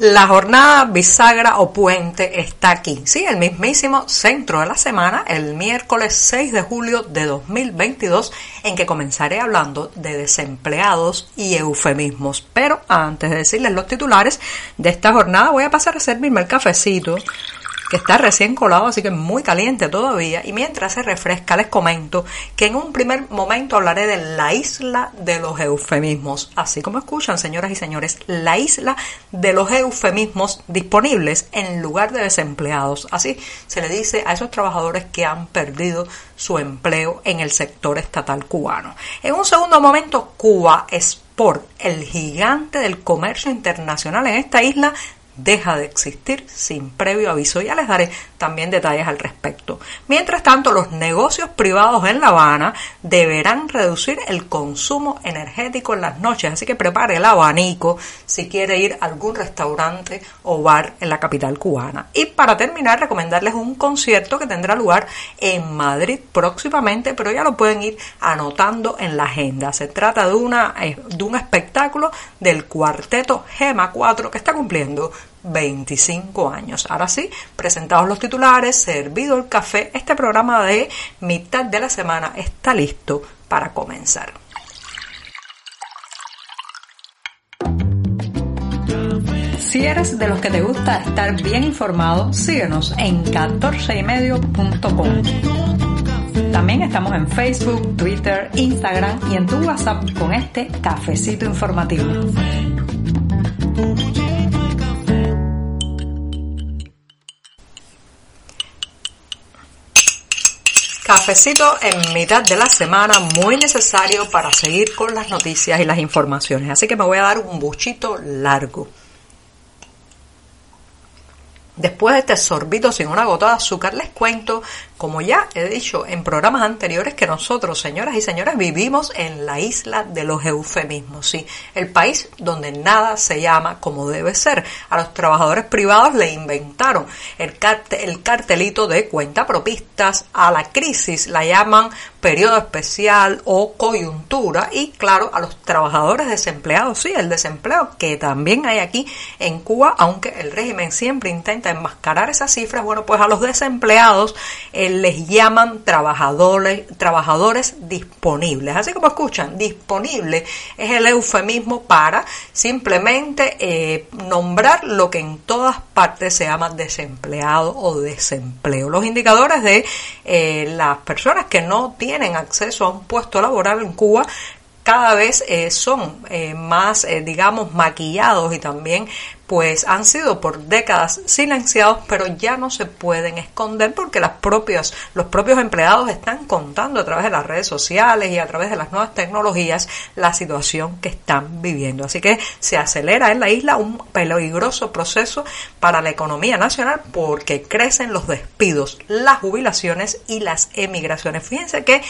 La jornada bisagra o puente está aquí, sí, el mismísimo centro de la semana, el miércoles 6 de julio de 2022, en que comenzaré hablando de desempleados y eufemismos. Pero antes de decirles los titulares de esta jornada, voy a pasar a servirme el cafecito que está recién colado, así que muy caliente todavía. Y mientras se refresca, les comento que en un primer momento hablaré de la isla de los eufemismos. Así como escuchan, señoras y señores, la isla de los eufemismos disponibles en lugar de desempleados. Así se le dice a esos trabajadores que han perdido su empleo en el sector estatal cubano. En un segundo momento, Cuba Sport, el gigante del comercio internacional en esta isla, deja de existir sin previo aviso. Ya les daré también detalles al respecto. Mientras tanto, los negocios privados en La Habana deberán reducir el consumo energético en las noches, así que prepare el abanico si quiere ir a algún restaurante o bar en la capital cubana. Y para terminar, recomendarles un concierto que tendrá lugar en Madrid próximamente, pero ya lo pueden ir anotando en la agenda. Se trata de, una, eh, de un espectáculo del cuarteto Gema 4 que está cumpliendo 25 años. Ahora sí, presentados los titulares, servido el café, este programa de mitad de la semana está listo para comenzar. Si eres de los que te gusta estar bien informado, síguenos en 14ymedio.com. También estamos en Facebook, Twitter, Instagram y en tu WhatsApp con este cafecito informativo. Cafecito en mitad de la semana, muy necesario para seguir con las noticias y las informaciones. Así que me voy a dar un buchito largo. Después de este sorbito sin una gota de azúcar, les cuento, como ya he dicho en programas anteriores, que nosotros, señoras y señores, vivimos en la isla de los eufemismos, sí, el país donde nada se llama como debe ser. A los trabajadores privados le inventaron el, el cartelito de cuenta propistas, a la crisis la llaman periodo especial o coyuntura. Y claro, a los trabajadores desempleados, sí, el desempleo que también hay aquí en Cuba, aunque el régimen siempre intenta enmascarar esas cifras, bueno, pues a los desempleados eh, les llaman trabajadores, trabajadores disponibles. Así como escuchan, disponible es el eufemismo para simplemente eh, nombrar lo que en todas partes se llama desempleado o desempleo. Los indicadores de eh, las personas que no tienen tienen acceso a un puesto laboral en Cuba cada vez eh, son eh, más, eh, digamos, maquillados y también pues han sido por décadas silenciados, pero ya no se pueden esconder porque las propias, los propios empleados están contando a través de las redes sociales y a través de las nuevas tecnologías la situación que están viviendo. Así que se acelera en la isla un peligroso proceso para la economía nacional porque crecen los despidos, las jubilaciones y las emigraciones. Fíjense que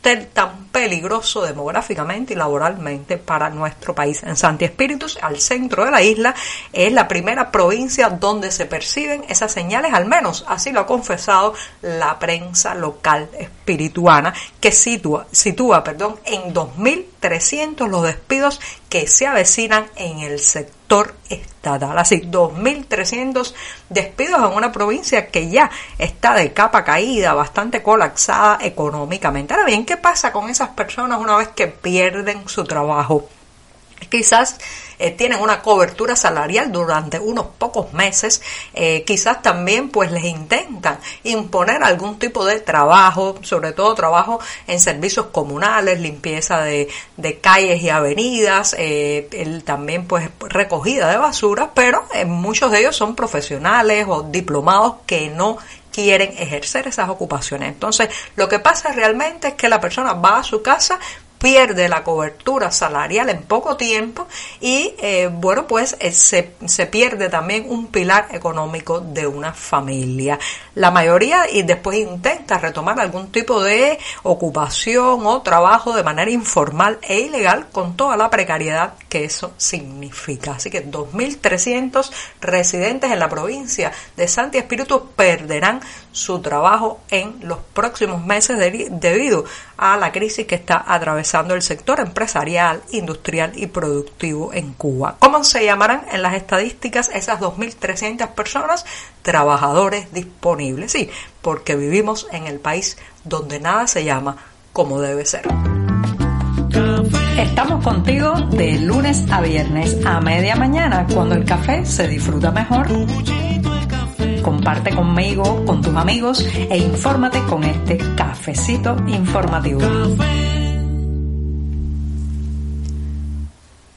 tan peligroso demográficamente y laboralmente para nuestro país. En Santi Espíritus, al centro de la isla, es la primera provincia donde se perciben esas señales, al menos así lo ha confesado la prensa local espirituana, que sitúa, sitúa perdón, en 2.300 los despidos que se avecinan en el sector estatal. Así, 2.300 despidos en una provincia que ya está de capa caída, bastante colapsada económicamente. Ahora bien, ¿qué pasa con esas personas una vez que pierden su trabajo? Quizás eh, tienen una cobertura salarial durante unos pocos meses, eh, quizás también pues les intentan imponer algún tipo de trabajo, sobre todo trabajo en servicios comunales, limpieza de, calles y avenidas, eh, también pues recogida de basura, pero muchos de ellos son profesionales o diplomados que no quieren ejercer esas ocupaciones. Entonces, lo que pasa realmente es que la persona va a su casa, pierde la cobertura salarial en poco tiempo y eh, bueno pues eh, se, se, pierde también un pilar económico de una familia. La mayoría y después intenta retomar algún tipo de ocupación o trabajo de manera informal e ilegal con toda la precariedad que eso significa. Así que 2.300 residentes en la provincia de Santi Espíritu perderán su trabajo en los próximos meses debido a la crisis que está atravesando el sector empresarial, industrial y productivo en Cuba. ¿Cómo se llamarán en las estadísticas esas 2.300 personas? Trabajadores disponibles. Sí, porque vivimos en el país donde nada se llama como debe ser. Estamos contigo de lunes a viernes a media mañana cuando el café se disfruta mejor. Comparte conmigo, con tus amigos e infórmate con este cafecito informativo.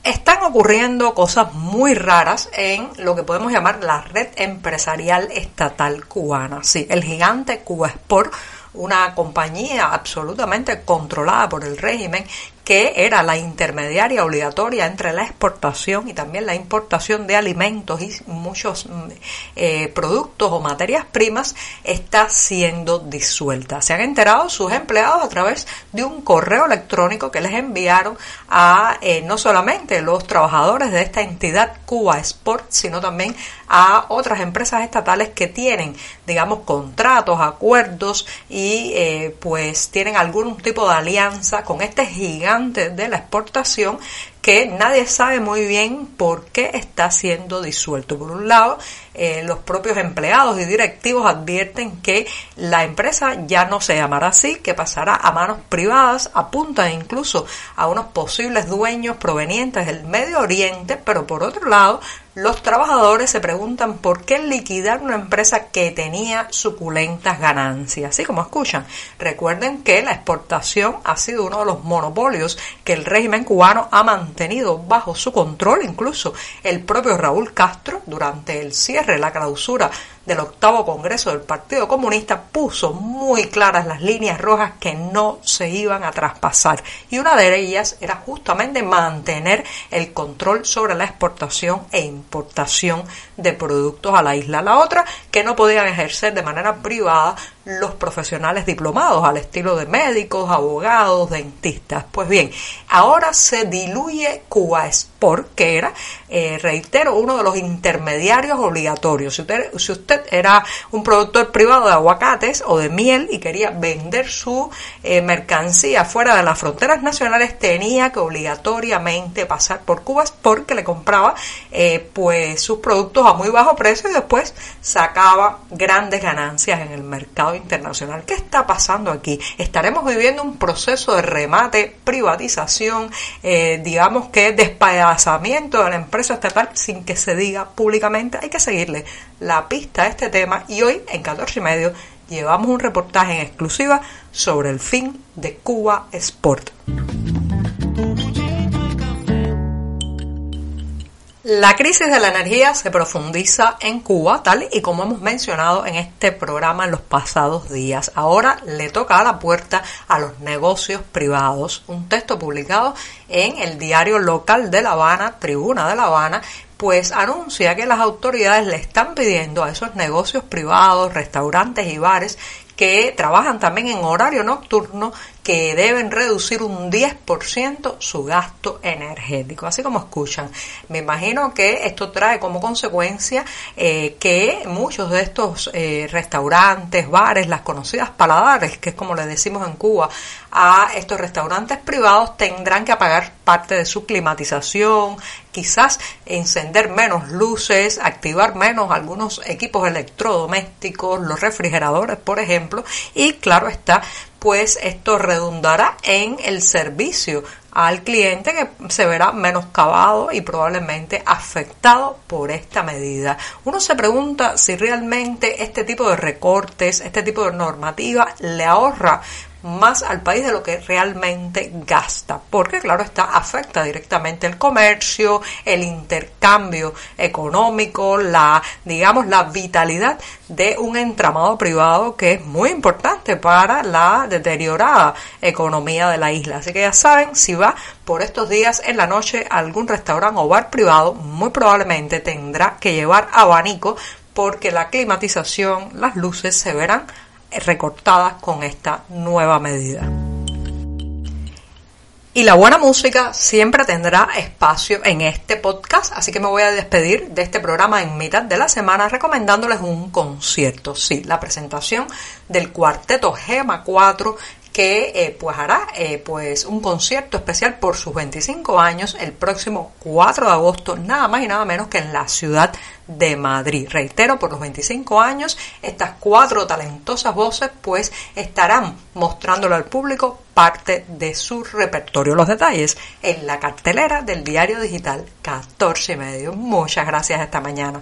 Están ocurriendo cosas muy raras en lo que podemos llamar la red empresarial estatal cubana. Sí, el gigante Cuba Sport una compañía absolutamente controlada por el régimen que era la intermediaria obligatoria entre la exportación y también la importación de alimentos y muchos mm, eh, productos o materias primas, está siendo disuelta. Se han enterado sus empleados a través de un correo electrónico que les enviaron a eh, no solamente los trabajadores de esta entidad Cuba Sport, sino también a otras empresas estatales que tienen, digamos, contratos, acuerdos y eh, pues tienen algún tipo de alianza con este gigante de la exportación que nadie sabe muy bien por qué está siendo disuelto. Por un lado, eh, los propios empleados y directivos advierten que la empresa ya no se llamará así, que pasará a manos privadas, apuntan incluso a unos posibles dueños provenientes del Medio Oriente, pero por otro lado, los trabajadores se preguntan por qué liquidar una empresa que tenía suculentas ganancias. Así como escuchan, recuerden que la exportación ha sido uno de los monopolios que el régimen cubano ha mantenido bajo su control. Incluso el propio Raúl Castro, durante el cierre, la clausura del octavo Congreso del Partido Comunista puso muy claras las líneas rojas que no se iban a traspasar y una de ellas era justamente mantener el control sobre la exportación e importación de productos a la isla. La otra que no podían ejercer de manera privada los profesionales diplomados al estilo de médicos, abogados, dentistas. Pues bien, ahora se diluye Cuba Sport, que era, eh, reitero, uno de los intermediarios obligatorios. Si usted, si usted era un productor privado de aguacates o de miel y quería vender su eh, mercancía fuera de las fronteras nacionales, tenía que obligatoriamente pasar por Cuba Sport, que le compraba eh, pues sus productos a muy bajo precio y después sacaba grandes ganancias en el mercado internacional. ¿Qué está pasando aquí? Estaremos viviendo un proceso de remate, privatización, eh, digamos que despedazamiento de la empresa estatal sin que se diga públicamente. Hay que seguirle la pista a este tema y hoy en 14 y medio llevamos un reportaje en exclusiva sobre el fin de Cuba Sport. La crisis de la energía se profundiza en Cuba, tal y como hemos mencionado en este programa en los pasados días. Ahora le toca a la puerta a los negocios privados. Un texto publicado en el diario local de La Habana, Tribuna de La Habana, pues anuncia que las autoridades le están pidiendo a esos negocios privados, restaurantes y bares trabajan también en horario nocturno que deben reducir un 10% su gasto energético. Así como escuchan, me imagino que esto trae como consecuencia eh, que muchos de estos eh, restaurantes, bares, las conocidas paladares, que es como le decimos en Cuba, a estos restaurantes privados tendrán que apagar parte de su climatización, quizás encender menos luces, activar menos algunos equipos electrodomésticos, los refrigeradores, por y claro está, pues esto redundará en el servicio al cliente que se verá menoscabado y probablemente afectado por esta medida. Uno se pregunta si realmente este tipo de recortes, este tipo de normativa le ahorra más al país de lo que realmente gasta, porque claro está, afecta directamente el comercio, el intercambio económico, la, digamos, la vitalidad de un entramado privado que es muy importante para la deteriorada economía de la isla. Así que ya saben, si va por estos días en la noche a algún restaurante o bar privado, muy probablemente tendrá que llevar abanico porque la climatización, las luces se verán recortadas con esta nueva medida. Y la buena música siempre tendrá espacio en este podcast, así que me voy a despedir de este programa en mitad de la semana recomendándoles un concierto. Sí, la presentación del cuarteto Gema 4 que eh, pues hará eh, pues un concierto especial por sus 25 años el próximo 4 de agosto, nada más y nada menos que en la ciudad de Madrid. Reitero, por los 25 años, estas cuatro talentosas voces pues estarán mostrándole al público parte de su repertorio. Los detalles en la cartelera del diario digital 14 y medio. Muchas gracias esta mañana.